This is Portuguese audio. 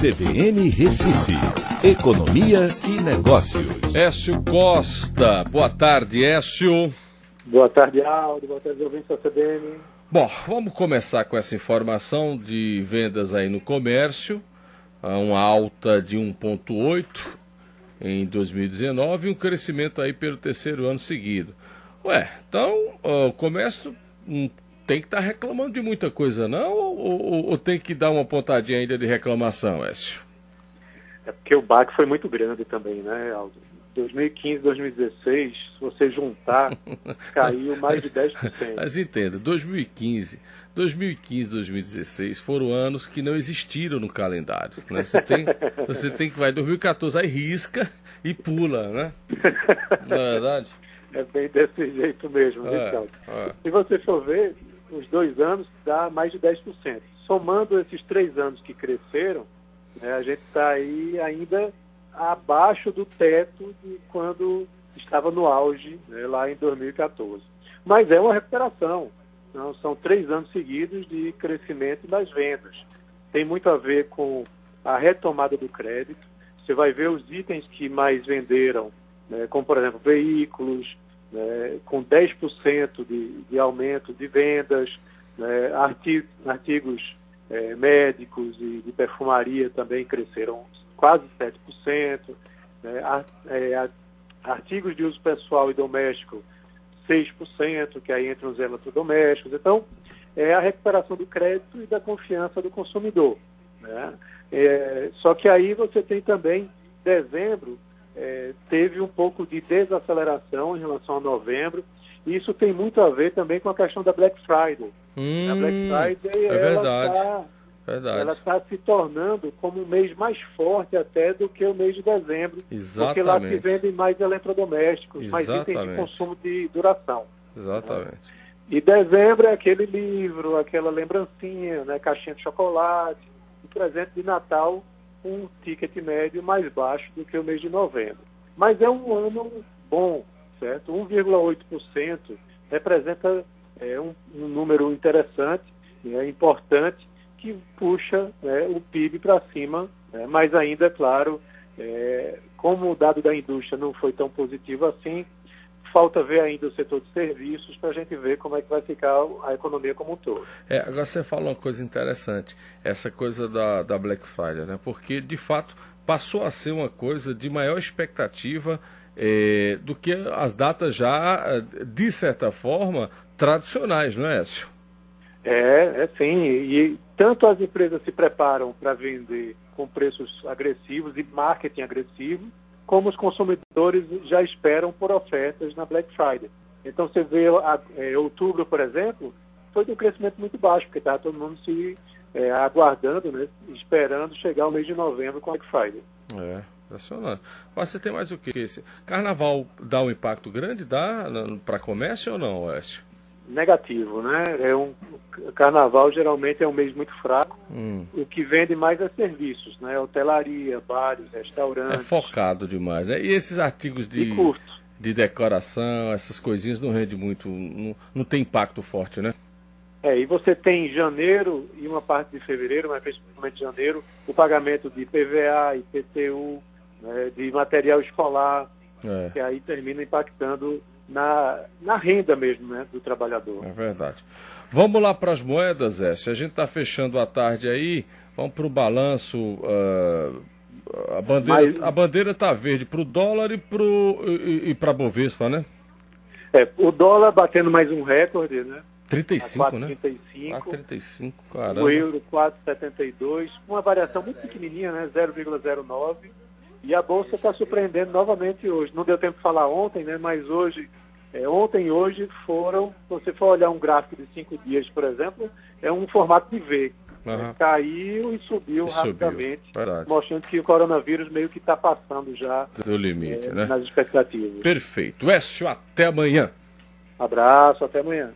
CBN Recife, Economia e Negócios. Écio Costa, boa tarde, Écio. Boa tarde, Aldo. Boa tarde, ouvintes da CBN. Bom, vamos começar com essa informação de vendas aí no comércio. Uma alta de 1,8 em 2019 e um crescimento aí pelo terceiro ano seguido. Ué, então o comércio não tem que estar tá reclamando de muita coisa, não? Ou, ou, ou, tem que dar uma pontadinha ainda de reclamação, Écio? É porque o baque foi muito grande também, né, Aldo? 2015, 2016, se você juntar, caiu mais de 10%. Mas entenda, 2015, 2015, 2016 foram anos que não existiram no calendário. Né? Você, tem, você tem que vai 2014, aí risca e pula, né? Não é verdade? É bem desse jeito mesmo, é, é. Se você for ver, os dois anos dá mais de 10%. Somando esses três anos que cresceram, né, a gente está aí ainda abaixo do teto de quando estava no auge, né, lá em 2014. Mas é uma recuperação. Então, são três anos seguidos de crescimento das vendas. Tem muito a ver com a retomada do crédito. Você vai ver os itens que mais venderam, né, como, por exemplo, veículos, né, com 10% de, de aumento de vendas, né, artigos, artigos é, médicos e de perfumaria também cresceram quase 7%, né, é, artigos de uso pessoal e doméstico 6%, que aí entram os eletrodomésticos. Então, é a recuperação do crédito e da confiança do consumidor. Né? É, só que aí você tem também dezembro, é, teve um pouco de desaceleração em relação a novembro. E isso tem muito a ver também com a questão da Black Friday. Hum, a Black Friday é ela está se tornando como um mês mais forte até do que o mês de dezembro. Exatamente. Porque lá se vendem mais eletrodomésticos, Exatamente. mais itens de consumo de duração. Exatamente. Né? E dezembro é aquele livro, aquela lembrancinha, né, caixinha de chocolate, o presente de Natal um ticket médio mais baixo do que o mês de novembro. Mas é um ano bom, certo? 1,8% representa é, um, um, número interessante, é importante, que puxa né, o PIB para cima, né? mas ainda, é claro, é, como o dado da indústria não foi tão positivo assim, falta ver ainda o setor de serviços para a gente ver como é que vai ficar a economia como um todo. É, agora você fala uma coisa interessante, essa coisa da, da Black Friday, né? Porque de fato passou a ser uma coisa de maior expectativa é, do que as datas já, de certa forma, tradicionais, não é, Écio? É, é sim. E tanto as empresas se preparam para vender com preços agressivos e marketing agressivo, como os consumidores já esperam por ofertas na Black Friday. Então você vê a, é, outubro, por exemplo, foi de um crescimento muito baixo, porque estava todo mundo se é, aguardando, né, esperando chegar o mês de novembro com a Black Friday. É, impressionante. Mas você tem mais o que? Carnaval dá um impacto grande dá para comércio ou não, Oeste? negativo, né? É um, carnaval geralmente é um mês muito fraco. Hum. O que vende mais é serviços, né? Hotelaria, bares, restaurantes. É focado demais, né? E esses artigos de, de decoração, essas coisinhas não rende muito, não, não tem impacto forte, né? É, e você tem janeiro e uma parte de fevereiro, mas principalmente janeiro, o pagamento de PVA, IPTU, né, de material escolar, é. que aí termina impactando na, na renda mesmo né, do trabalhador. É verdade. Vamos lá para as moedas, Écio. A gente está fechando a tarde aí. Vamos para o balanço. Uh, a bandeira Mas... a bandeira está verde para o dólar e para e, e a Bovespa, né? É, o dólar batendo mais um recorde, né? 35, né? 35. 35, caramba. O euro 4,72, uma variação muito pequenininha, né? 0,09. E a Bolsa está surpreendendo novamente hoje. Não deu tempo de falar ontem, né? mas hoje, é, ontem e hoje foram, se você for olhar um gráfico de cinco dias, por exemplo, é um formato de V. Uhum. caiu e subiu e rapidamente, subiu. mostrando que o coronavírus meio que está passando já do limite, é, né? nas expectativas. Perfeito. Écio, até amanhã. Abraço, até amanhã.